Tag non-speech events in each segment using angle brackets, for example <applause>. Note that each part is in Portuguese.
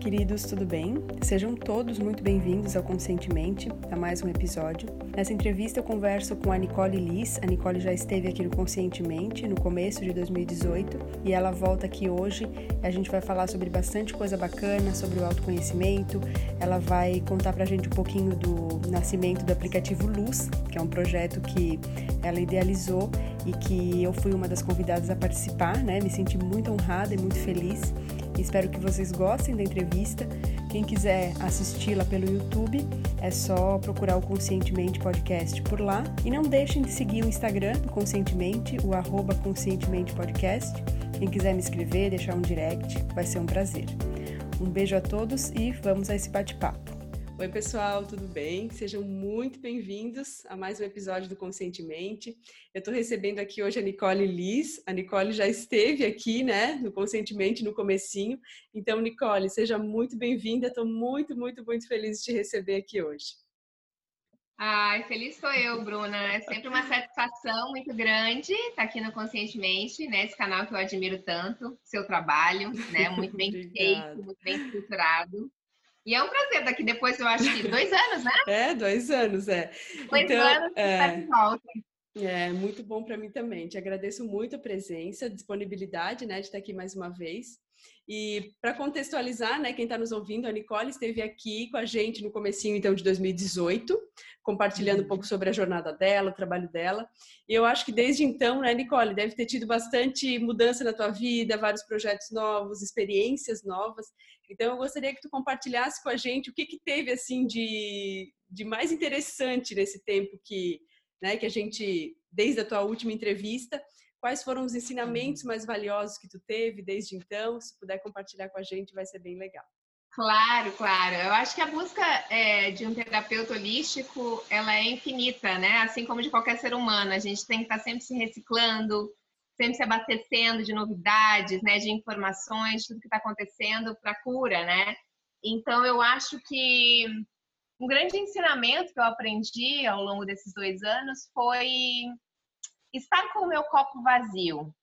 queridos, tudo bem? Sejam todos muito bem-vindos ao Conscientemente, a mais um episódio. Nessa entrevista eu converso com a Nicole Liz. A Nicole já esteve aqui no Conscientemente no começo de 2018 e ela volta aqui hoje. A gente vai falar sobre bastante coisa bacana, sobre o autoconhecimento. Ela vai contar pra gente um pouquinho do nascimento do aplicativo Luz, que é um projeto que ela idealizou e que eu fui uma das convidadas a participar, né? Me senti muito honrada e muito feliz. Espero que vocês gostem da entrevista. Quem quiser assisti-la pelo YouTube, é só procurar o Conscientemente Podcast por lá. E não deixem de seguir o Instagram do Conscientemente, o arroba Conscientemente Podcast. Quem quiser me escrever, deixar um direct, vai ser um prazer. Um beijo a todos e vamos a esse bate-papo. Oi, pessoal, tudo bem? Sejam muito bem-vindos a mais um episódio do Conscientemente. Eu estou recebendo aqui hoje a Nicole Liz. A Nicole já esteve aqui, né, no Conscientemente no comecinho. Então, Nicole, seja muito bem-vinda. Estou muito, muito, muito feliz de te receber aqui hoje. Ai, feliz sou eu, Bruna. É sempre uma satisfação muito grande estar aqui no Conscientemente, né? Esse canal que eu admiro tanto, seu trabalho, né? Muito bem <laughs> feito, muito bem estruturado. E é um prazer daqui depois, eu acho que dois anos, né? <laughs> É, dois anos, é. Dois então, anos é... de volta. É, muito bom para mim também. Te agradeço muito a presença, a disponibilidade, né, de estar aqui mais uma vez. E para contextualizar, né, quem está nos ouvindo, a Nicole esteve aqui com a gente no comecinho então de 2018, compartilhando um pouco sobre a jornada dela, o trabalho dela. E eu acho que desde então, né, Nicole, deve ter tido bastante mudança na tua vida, vários projetos novos, experiências novas. Então eu gostaria que tu compartilhasse com a gente o que que teve assim de, de mais interessante nesse tempo que, né, que a gente desde a tua última entrevista Quais foram os ensinamentos mais valiosos que tu teve desde então? Se puder compartilhar com a gente, vai ser bem legal. Claro, claro. Eu acho que a busca é, de um terapeuta holístico, ela é infinita, né? Assim como de qualquer ser humano. A gente tem que estar sempre se reciclando, sempre se abastecendo de novidades, né? De informações, tudo que está acontecendo para cura, né? Então, eu acho que um grande ensinamento que eu aprendi ao longo desses dois anos foi estar com o meu copo vazio.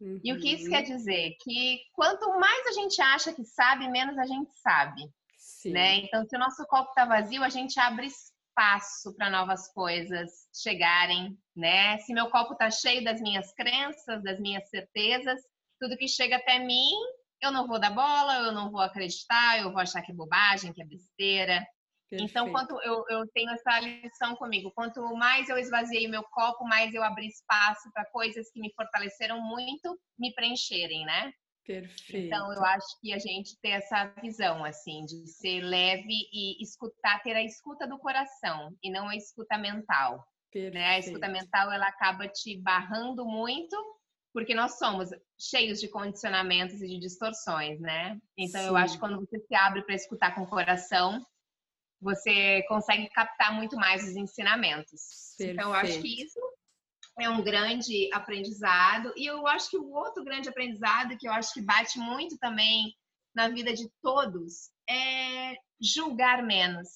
Uhum. E o que isso uhum. quer dizer? Que quanto mais a gente acha que sabe, menos a gente sabe. Sim. Né? Então, se o nosso copo está vazio, a gente abre espaço para novas coisas chegarem, né? Se meu copo está cheio das minhas crenças, das minhas certezas, tudo que chega até mim, eu não vou dar bola, eu não vou acreditar, eu vou achar que é bobagem, que é besteira. Perfeito. Então, quanto eu, eu tenho essa lição comigo, quanto mais eu esvaziei meu copo, mais eu abri espaço para coisas que me fortaleceram muito me preencherem, né? Perfeito. Então, eu acho que a gente ter essa visão, assim, de ser leve e escutar, ter a escuta do coração e não a escuta mental. Né? A escuta mental, ela acaba te barrando muito, porque nós somos cheios de condicionamentos e de distorções, né? Então, Sim. eu acho que quando você se abre para escutar com o coração, você consegue captar muito mais os ensinamentos. Perfeito. Então, eu acho que isso é um grande aprendizado. E eu acho que o outro grande aprendizado, que eu acho que bate muito também na vida de todos, é julgar menos.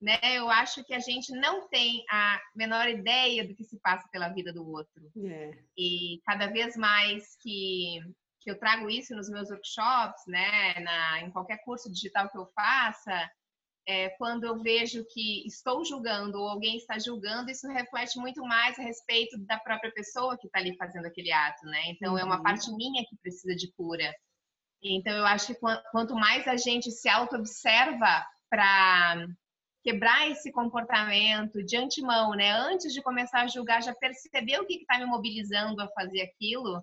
Né? Eu acho que a gente não tem a menor ideia do que se passa pela vida do outro. É. E cada vez mais que, que eu trago isso nos meus workshops, né? Na, em qualquer curso digital que eu faça, é, quando eu vejo que estou julgando ou alguém está julgando, isso reflete muito mais a respeito da própria pessoa que está ali fazendo aquele ato, né? Então uhum. é uma uhum. parte minha que precisa de cura. Então eu acho que quanto mais a gente se auto-observa para quebrar esse comportamento de antemão, né? Antes de começar a julgar, já perceber o que está me mobilizando a fazer aquilo.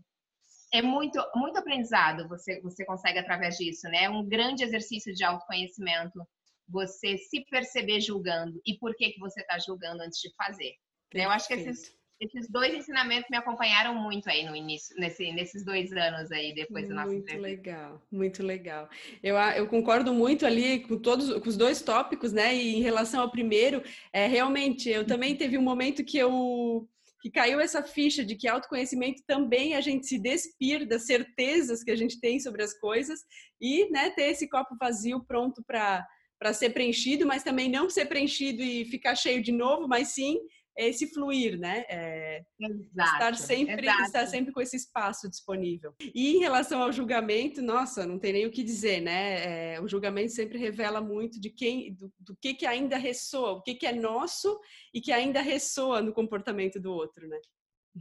É muito, muito aprendizado você, você consegue através disso, né? É um grande exercício de autoconhecimento você se perceber julgando e por que, que você está julgando antes de fazer. Né? Eu acho que esses, esses dois ensinamentos me acompanharam muito aí no início, nesse, nesses dois anos aí depois do nosso Muito legal, muito legal. Eu, eu concordo muito ali com todos com os dois tópicos, né? E em relação ao primeiro, é realmente eu também teve um momento que eu que caiu essa ficha de que autoconhecimento também a gente se despir das certezas que a gente tem sobre as coisas e né, ter esse copo vazio pronto para para ser preenchido, mas também não ser preenchido e ficar cheio de novo, mas sim esse fluir, né? É exato, estar sempre, exato. estar sempre com esse espaço disponível. E em relação ao julgamento, nossa, não tem nem o que dizer, né? É, o julgamento sempre revela muito de quem, do, do, que que ainda ressoa, o que que é nosso e que ainda ressoa no comportamento do outro, né?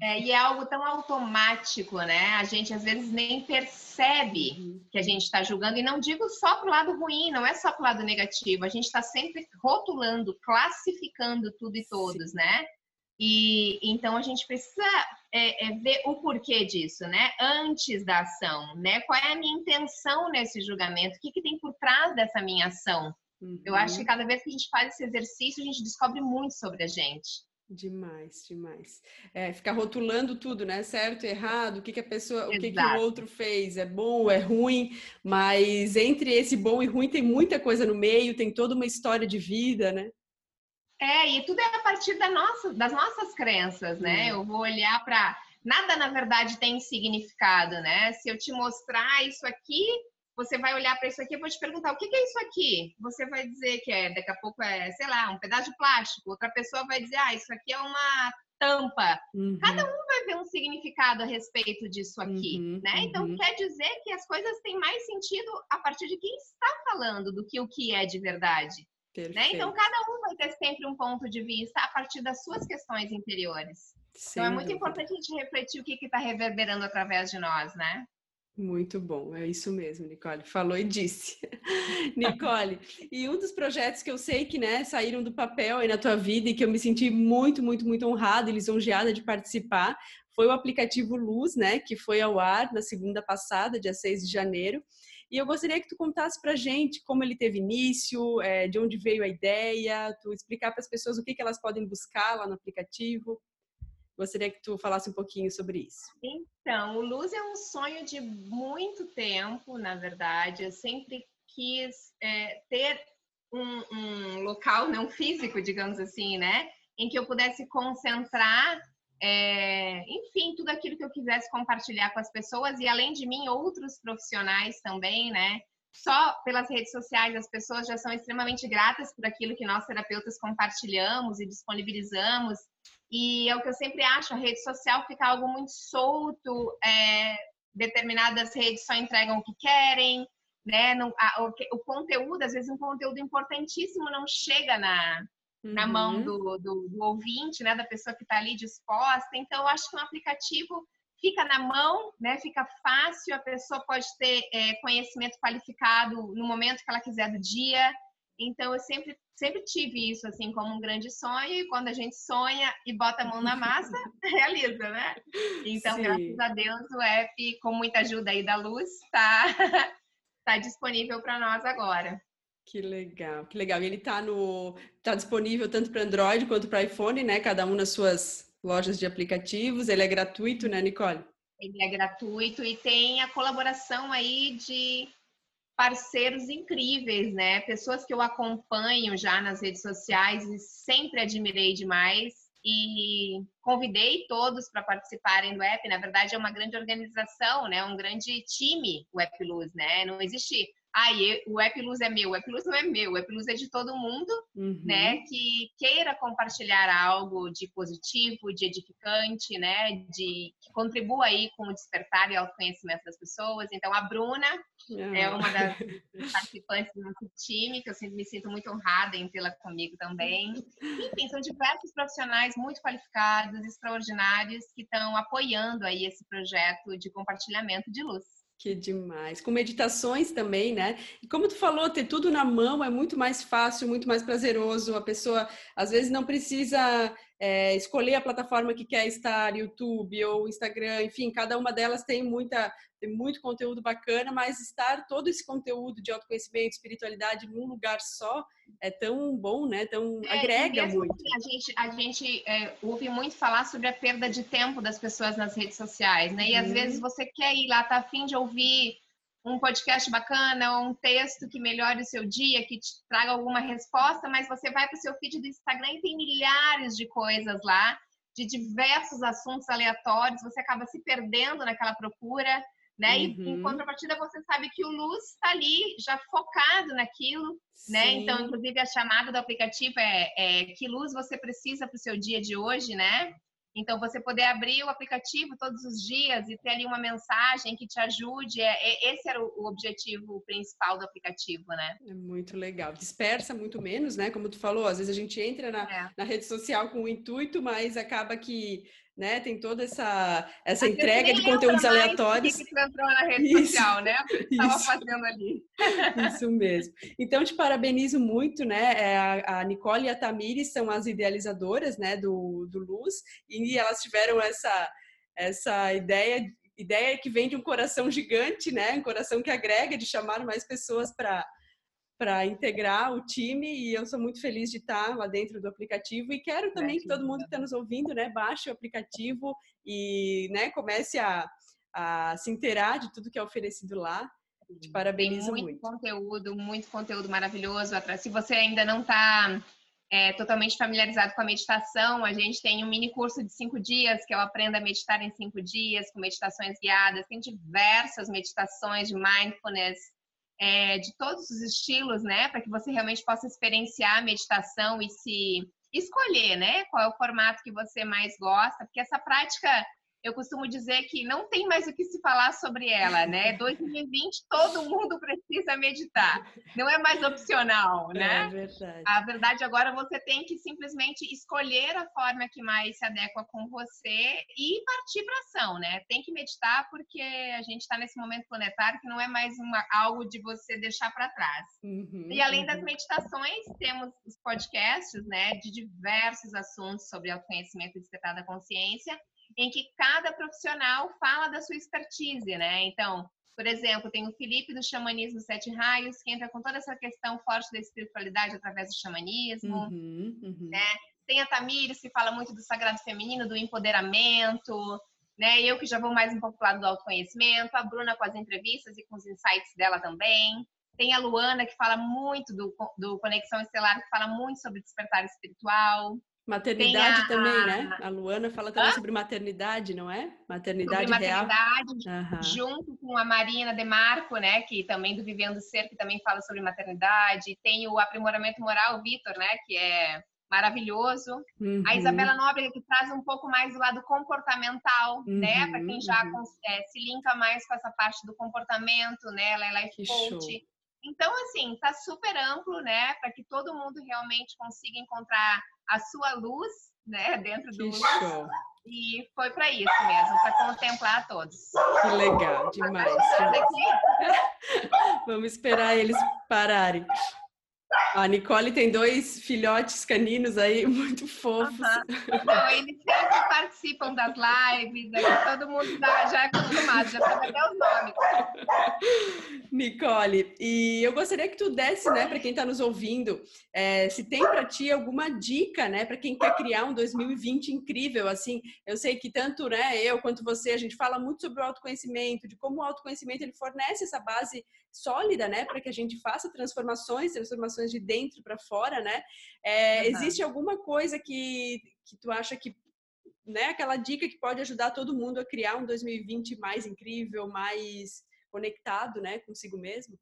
É, e é algo tão automático, né? A gente às vezes nem percebe uhum. que a gente está julgando, e não digo só para o lado ruim, não é só para o lado negativo, a gente está sempre rotulando, classificando tudo e todos, Sim. né? E então a gente precisa é, é, ver o porquê disso, né? Antes da ação, né? Qual é a minha intenção nesse julgamento? O que, que tem por trás dessa minha ação? Uhum. Eu acho que uhum. cada vez que a gente faz esse exercício, a gente descobre muito sobre a gente. Demais, demais. É, ficar rotulando tudo, né? Certo, errado, o que, que a pessoa, Exato. o que, que o outro fez, é bom, é ruim, mas entre esse bom e ruim tem muita coisa no meio, tem toda uma história de vida, né? É, e tudo é a partir da nossa, das nossas crenças, né? Eu vou olhar para. Nada, na verdade, tem significado, né? Se eu te mostrar isso aqui, você vai olhar para isso aqui, eu vou te perguntar o que, que, é isso aqui. Você vai dizer que é, daqui a pouco é, sei lá, um pedaço de plástico. Outra pessoa vai dizer, ah, isso aqui é uma tampa. Uhum. Cada um vai ver um significado a respeito disso aqui, uhum, né? Então uhum. quer dizer que as coisas têm mais sentido a partir de quem está falando do que o que é de verdade. Né? Então cada um vai ter sempre um ponto de vista a partir das suas questões interiores. Então é muito importante a gente refletir o que está reverberando através de nós, né? Muito bom, é isso mesmo, Nicole. Falou e disse. <laughs> Nicole, e um dos projetos que eu sei que né, saíram do papel aí na tua vida e que eu me senti muito, muito, muito honrada e lisonjeada de participar foi o aplicativo Luz, né, que foi ao ar na segunda passada, dia 6 de janeiro. E eu gostaria que tu contasse para gente como ele teve início, é, de onde veio a ideia, tu explicar para as pessoas o que, que elas podem buscar lá no aplicativo. Gostaria que tu falasse um pouquinho sobre isso. Então, o Luz é um sonho de muito tempo, na verdade. Eu sempre quis é, ter um, um, local não físico, digamos assim, né? Em que eu pudesse concentrar, é, enfim, tudo aquilo que eu quisesse compartilhar com as pessoas e, além de mim, outros profissionais também, né? Só pelas redes sociais as pessoas já são extremamente gratas por aquilo que nós terapeutas compartilhamos e disponibilizamos e é o que eu sempre acho, a rede social fica algo muito solto, é, determinadas redes só entregam o que querem, né? Não, a, o, o, conteúdo, às vezes um conteúdo importantíssimo não chega na, uhum. na mão uhum. do, do, do, ouvinte, né? Da pessoa que está ali disposta. Então, eu acho que um aplicativo fica na mão, né? Fica fácil, a pessoa pode ter é, conhecimento qualificado no momento que ela quiser do dia. Então, eu sempre sempre tive isso assim como um grande sonho e quando a gente sonha e bota a mão na massa, <laughs> <laughs> realiza, né? Então, Sim. graças a Deus, o app, com muita ajuda aí da Luz, está <laughs> tá disponível para nós agora. Que legal, que legal. E ele está no tá disponível tanto para Android quanto para iPhone, né? Cada um nas suas lojas de aplicativos. Ele é gratuito, né, Nicole? Ele é gratuito e tem a colaboração aí de parceiros incríveis, né? Pessoas que eu acompanho já nas redes sociais e sempre admirei demais e convidei todos para participarem do app. Na verdade, é uma grande organização, né? Um grande time, o App Luz, né? Não existe ah, o App Luz é meu, o App Luz não é meu, o App Luz é de todo mundo, uhum. né, que queira compartilhar algo de positivo, de edificante, né, de que contribua aí com o despertar e autoconhecimento das pessoas. Então, a Bruna uhum. é uma das <laughs> participantes do nosso time, que eu sempre me sinto muito honrada em tê-la comigo também. Enfim, são diversos profissionais muito qualificados, extraordinários, que estão apoiando aí esse projeto de compartilhamento de luz. Que demais. Com meditações também, né? E como tu falou, ter tudo na mão é muito mais fácil, muito mais prazeroso. A pessoa às vezes não precisa é, escolher a plataforma que quer estar, YouTube ou Instagram, enfim, cada uma delas tem muita tem muito conteúdo bacana, mas estar todo esse conteúdo de autoconhecimento, espiritualidade num lugar só é tão bom, né? Tão é, agrega muito. A gente a gente é, ouve muito falar sobre a perda de tempo das pessoas nas redes sociais, né? E às uhum. vezes você quer ir lá, tá afim de ouvir um podcast bacana, ou um texto que melhore o seu dia, que te traga alguma resposta, mas você vai para o seu feed do Instagram e tem milhares de coisas lá, de diversos assuntos aleatórios, você acaba se perdendo naquela procura, né? Uhum. E em uhum. contrapartida você sabe que o Luz está ali já focado naquilo, né? Sim. né? Então, inclusive a chamada do aplicativo é, é que luz você precisa para o seu dia de hoje, né? Então, você poder abrir o aplicativo todos os dias e ter ali uma mensagem que te ajude, é, é, esse era o, objetivo principal do aplicativo, né? É muito legal. Dispersa muito menos, né? Como tu falou, às vezes a gente entra na, é. na rede social com o intuito, mas acaba que né? Tem toda essa, essa entrega de conteúdos aleatórios. Que, entrou na rede isso, social, né? Estava fazendo ali. Isso mesmo. Então, te parabenizo muito, né? É, a Nicole e a Tamires são as idealizadoras, né, do, do Luz, e elas tiveram essa, essa ideia ideia que vem de um coração gigante, né? Um coração que agrega, de chamar mais pessoas para para integrar o time e eu sou muito feliz de estar lá dentro do aplicativo e quero também é, que, todo mundo que está nos ouvindo, né, baixe o aplicativo e, né, comece a, a se inteirar de tudo que é oferecido lá. Te parabenizo muito. muito. conteúdo, muito conteúdo maravilhoso. Se você ainda não está é, totalmente familiarizado com a meditação, a gente tem um mini curso de cinco dias que eu aprendo a meditar em cinco dias, com meditações guiadas. Tem diversas meditações de mindfulness é, de todos os estilos, né? Para que você realmente possa experienciar a meditação e se escolher, né? Qual é o formato que você mais gosta, porque essa prática eu costumo dizer que não tem mais o que se falar sobre ela, né? <laughs> 2020 todo mundo precisa meditar. Não é mais opcional, é né? É verdade. A verdade agora você tem que simplesmente escolher a forma que mais se adequa com você e partir para ação, né? Tem que meditar porque a gente está nesse momento planetário que não é mais uma, algo de você deixar para trás. Uhum, e além uhum. das meditações, temos os podcasts, né, de diversos assuntos sobre autoconhecimento e despertar da consciência em que cada profissional fala da sua expertise, né? Então, por exemplo, tem o Felipe do Xamanismo Sete Raios, que entra com toda essa questão forte da espiritualidade através do xamanismo, uhum, uhum. né? Tem a Tamires, que fala muito do sagrado feminino, do empoderamento, né? Eu que já vou mais um pouco pro lado do autoconhecimento, a Bruna com as entrevistas e com os insights dela também. Tem a Luana, que fala muito do, do Conexão Estelar, que fala muito sobre despertar espiritual. Maternidade a... também, né? A Luana fala também Hã? sobre maternidade, não é? Maternidade, sobre maternidade. Uhum. junto com a Marina Demarco, né? Que também do Vivendo Ser, que também fala sobre maternidade. Tem o aprimoramento moral, Vitor, né? Que é maravilhoso. Uhum. A Isabela Nóbrega, que traz um pouco mais do lado comportamental, uhum, né? Para quem já uhum. é, se linka mais com essa parte do comportamento, né? Ela é life que coach. Show. Então, assim, tá super amplo, né? Para que todo mundo realmente consiga encontrar a sua luz, né? Dentro do luz. Show. E foi para isso mesmo, para contemplar todos. Que legal, demais. Vamos esperar eles pararem. <laughs> A Nicole tem dois filhotes caninos aí, <laughs> muito fofos. Uhum. eles sempre participam das lives, aí todo mundo já, já é acostumado, já sabe até os nomes. Nicole, e eu gostaria que tu desse, né, para quem está nos ouvindo, é, se tem para ti alguma dica, né, para quem quer criar um 2020 incrível, assim, eu sei que tanto, né, eu quanto você, a gente fala muito sobre o autoconhecimento, de como o autoconhecimento ele fornece essa base sólida, né, para que a gente faça transformações, transformações de dentro para fora, né? É. Existe alguma coisa que, que tu acha que, né, aquela dica que pode ajudar todo mundo a criar um 2020 mais incrível, mais conectado, né, consigo mesmo?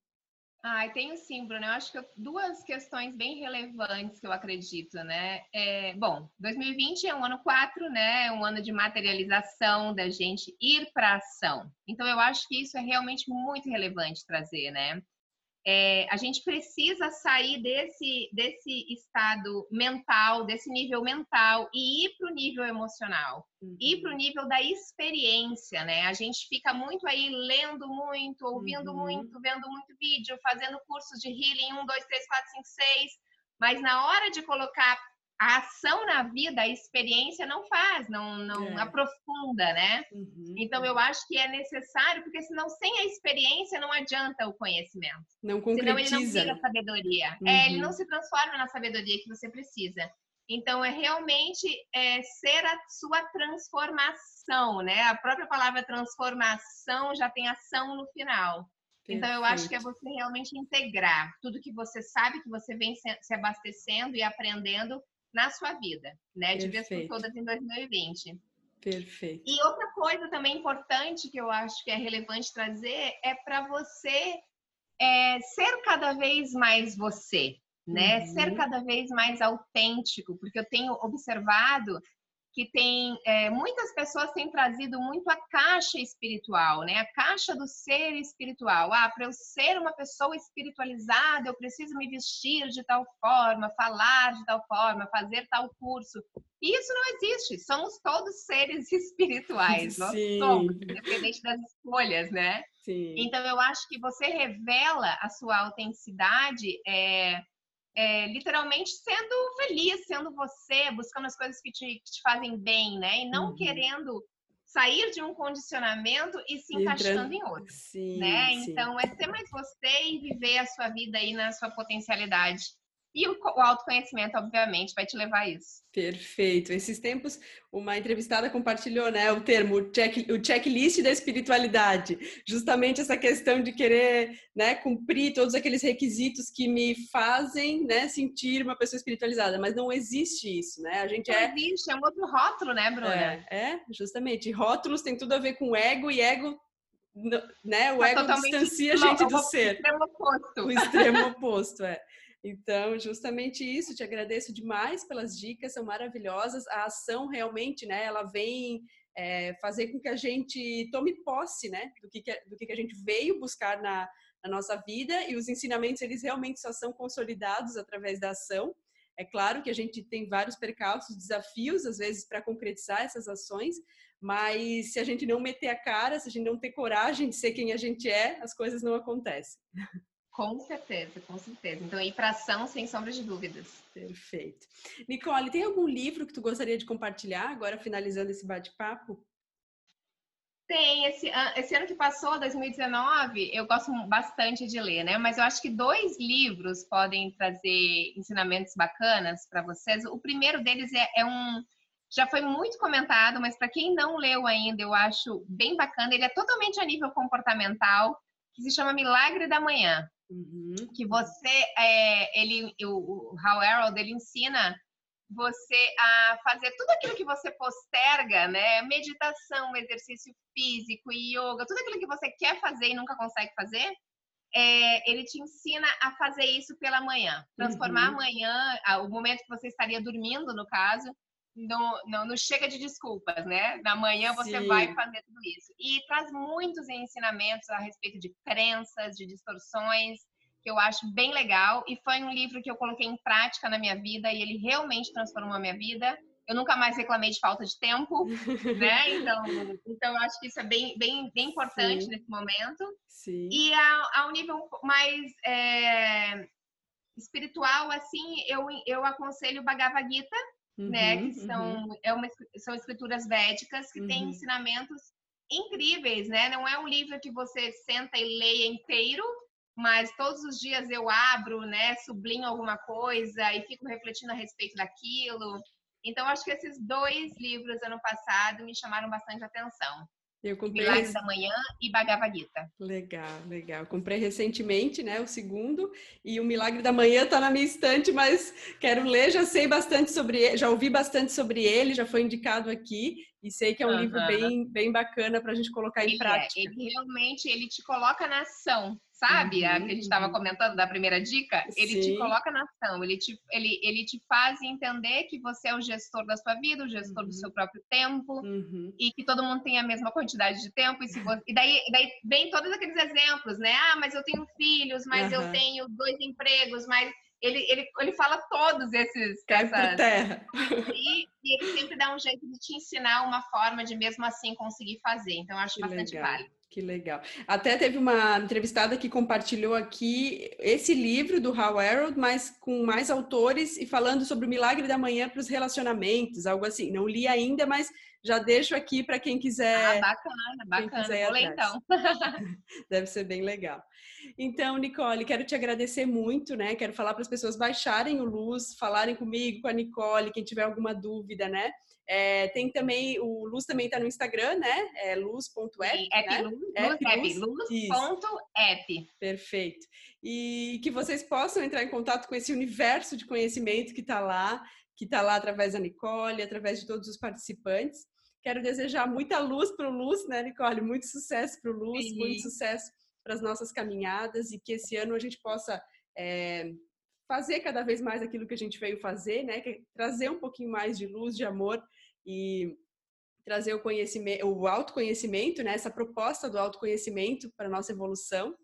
Ah, tenho sim, Bruno. Eu acho que duas questões bem relevantes que eu acredito, né? É, bom, 2020 é um ano 4, né? É um ano de materialização, da gente ir para ação. Então, eu acho que isso é realmente muito relevante trazer, né? É, a gente precisa sair desse, desse estado mental, desse nível mental e ir para o nível emocional, uhum. ir para o nível da experiência, né? A gente fica muito aí lendo muito, ouvindo uhum. muito, vendo muito vídeo, fazendo cursos de healing 1, 2, 3, 4, 5, 6, mas na hora de colocar a ação na vida, a experiência não faz, não, não é. aprofunda, né? Uhum. Então eu acho que é necessário, porque senão sem a experiência não adianta o conhecimento. Não concretiza. Senão ele não vira sabedoria. Uhum. É, ele não se transforma na sabedoria que você precisa. Então é realmente é, ser a sua transformação, né? A própria palavra transformação já tem ação no final. Então, eu acho que é você realmente integrar tudo que você sabe, que você vem se abastecendo e aprendendo na sua vida, né? De vez por todas em 2020. Perfeito. E outra coisa também importante que eu acho que é relevante trazer é para você é, ser cada vez mais você, né? Uhum. Ser cada vez mais autêntico, porque eu tenho observado que tem é, muitas pessoas têm trazido muito a caixa espiritual, né? A caixa do ser espiritual. Ah, para eu ser uma pessoa espiritualizada, eu preciso me vestir de tal forma, falar de tal forma, fazer tal curso. E isso não existe. Somos todos seres <laughs> espirituais. Nós somos, independente das escolhas, né? Sim. Então eu acho que você revela a sua autenticidade é, é, literalmente sendo feliz, sendo você, buscando as coisas que te, que te fazem bem, né? E não uhum. querendo sair de um condicionamento e se encaixando em outro, sim, né? Sim. Então é ser mais você e viver a sua vida aí na sua potencialidade. E o, o autoconhecimento, obviamente, vai te levar a isso. Perfeito. Esses tempos, uma entrevistada compartilhou né, o termo o, check, o checklist da espiritualidade. Justamente essa questão de querer né, cumprir todos aqueles requisitos que me fazem né, sentir uma pessoa espiritualizada. Mas não existe isso, né? A gente não é... existe, é um outro rótulo, né, Bruna? É, é, justamente. Rótulos tem tudo a ver com ego e ego né? O tá ego distancia a gente do ser. O extremo oposto. O extremo oposto, é. Então, justamente isso, te agradeço demais pelas dicas, são maravilhosas. A ação realmente, né, ela vem é, fazer com que a gente tome posse, né, do que, do que a gente veio buscar na, na nossa vida e os ensinamentos, eles realmente só são consolidados através da ação. É claro que a gente tem vários percalços, desafios, às vezes, para concretizar essas ações, mas se a gente não meter a cara, se a gente não ter coragem de ser quem a gente é, as coisas não acontecem. <laughs> Com certeza, com certeza. Então, ir para ação, sem sombra de dúvidas. Perfeito. Nicole, tem algum livro que tu gostaria de compartilhar, agora finalizando esse bate-papo? Tem. Esse, esse ano que passou, 2019, eu gosto bastante de ler, né? Mas eu acho que dois livros podem trazer ensinamentos bacanas para vocês. O primeiro deles é, é um já foi muito comentado, mas para quem não leu ainda, eu acho bem bacana. Ele é totalmente a nível comportamental, que se chama Milagre da Manhã. Uhum. Que você, é, ele, o, o Hal Harold, ele ensina você a fazer tudo aquilo que você posterga, né? Meditação, exercício físico, yoga, tudo aquilo que você quer fazer e nunca consegue fazer, é, ele te ensina a fazer isso pela manhã. Transformar uhum. amanhã, o momento que você estaria dormindo, no caso, não, não, não chega de desculpas, né? Na manhã você Sim. vai fazer tudo isso. E traz muitos ensinamentos a respeito de crenças, de distorções, que eu acho bem legal. E foi um livro que eu coloquei em prática na minha vida e ele realmente transformou a minha vida. Eu nunca mais reclamei de falta de tempo, <laughs> né? Então, então eu acho que isso é bem, bem, bem importante Sim. nesse momento. Sim. E a, a um nível mais é, espiritual, assim, eu, eu aconselho o Bhagavad Gita, uhum, né? Que são, uhum. é uma, são escrituras védicas que uhum. têm ensinamentos incríveis, né? Não é um livro que você senta e leia inteiro, mas todos os dias eu abro, né? Sublinho alguma coisa e fico refletindo a respeito daquilo. Então, acho que esses dois livros ano passado me chamaram bastante atenção. Eu comprei Milagre da Manhã e Bhagavad Gita. Legal, legal. Comprei recentemente, né, o segundo, e o Milagre da Manhã está na minha estante, mas quero ler, já sei bastante sobre ele, já ouvi bastante sobre ele, já foi indicado aqui, e sei que é um uhum. livro bem, bem bacana para a gente colocar em ele é, prática. É, ele realmente, ele te coloca na ação, sabe? Uhum, a que a gente estava uhum. comentando da primeira dica, ele Sim. te coloca na ação, ele te, ele, ele te faz entender que você é o gestor da sua vida, o gestor uhum. do seu próprio tempo, uhum. e que todo mundo tem a mesma quantidade de tempo. E, se você, e daí, daí vem todos aqueles exemplos, né? Ah, mas eu tenho filhos, mas eu tenho dois empregos, mas ele, ele, ele fala todos esses. Cai essas, terra. E, e, ele sempre dá um jeito de te ensinar uma forma de mesmo assim conseguir fazer. Então, eu acho que bastante legal. válido. Que legal. Até teve uma entrevistada que compartilhou aqui esse livro do Hal Harold, mas com mais autores e falando sobre o milagre da manhã para os relacionamentos, algo assim. Não li ainda, mas já deixo aqui para quem quiser. Ah, bacana, bacana. Quiser Vou ler então. <laughs> Deve ser bem legal. Então, Nicole, quero te agradecer muito, né? Quero falar para as pessoas baixarem o Luz, falarem comigo, com a Nicole, quem tiver alguma dúvida, né? É, tem também, o Luz também está no Instagram, né? É luz.app. App né? Luz, app, luz.app. Perfeito. E que vocês possam entrar em contato com esse universo de conhecimento que está lá, que está lá através da Nicole, através de todos os participantes. Quero desejar muita luz para o Luz, né, Nicole? Muito sucesso para o Luz, Sim. muito sucesso para as nossas caminhadas e que esse ano a gente possa é, fazer cada vez mais aquilo que a gente veio fazer, né? Que é trazer um pouquinho mais de luz, de amor e trazer o conhecimento, o autoconhecimento, né? Essa proposta do autoconhecimento para nossa evolução.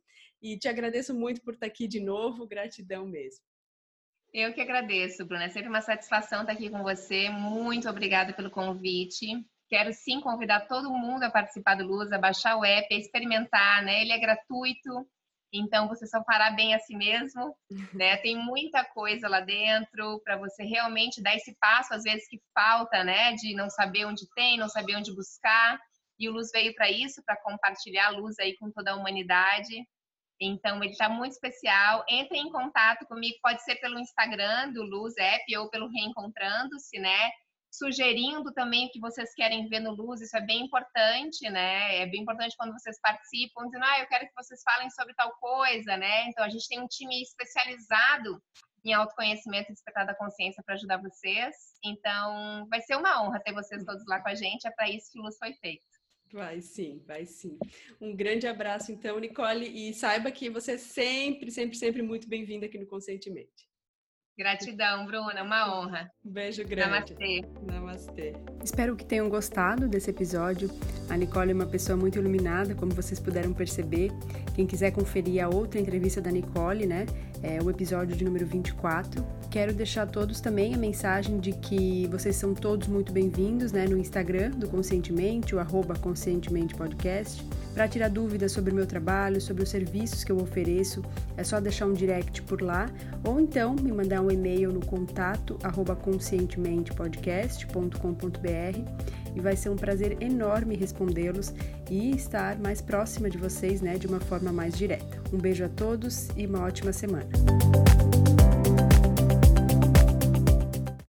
E te agradeço muito por estar aqui de novo, gratidão mesmo. Eu que agradeço, Bruna. É sempre uma satisfação estar aqui com você. Muito obrigada pelo convite. Quero sim convidar todo mundo a participar do Luz, a baixar o app, a experimentar, né? Ele é gratuito, então você só fará bem a si mesmo, né? Tem muita coisa lá dentro para você realmente dar esse passo, às vezes que falta, né? De não saber onde tem, não saber onde buscar. E o Luz veio para isso, para compartilhar a luz aí com toda a humanidade. Então, ele está muito especial. Entre em contato comigo, pode ser pelo Instagram do Luz App ou pelo Reencontrando-se, né? Sugerindo também o que vocês querem ver no Luz, isso é bem importante, né? É bem importante quando vocês participam, dizendo, ah, eu quero que vocês falem sobre tal coisa, né? Então, a gente tem um time especializado em autoconhecimento e despertar da consciência para ajudar vocês. Então, vai ser uma honra ter vocês todos lá com a gente. É para isso que o Luz foi feito. Vai sim, vai sim. Um grande abraço, então, Nicole, e saiba que você é sempre, sempre, sempre muito bem-vinda aqui no Conscientemente. Gratidão, Bruna, uma honra. Um beijo grande. Namastê. Namastê. Espero que tenham gostado desse episódio. A Nicole é uma pessoa muito iluminada, como vocês puderam perceber. Quem quiser conferir a outra entrevista da Nicole, né? É o episódio de número 24. Quero deixar a todos também a mensagem de que vocês são todos muito bem-vindos, né? No Instagram do Conscientemente, o arroba Conscientemente Podcast. Para tirar dúvidas sobre o meu trabalho, sobre os serviços que eu ofereço, é só deixar um direct por lá ou então me mandar um e-mail no contato conscientementepodcast.com.br e vai ser um prazer enorme respondê-los e estar mais próxima de vocês, né, de uma forma mais direta. Um beijo a todos e uma ótima semana.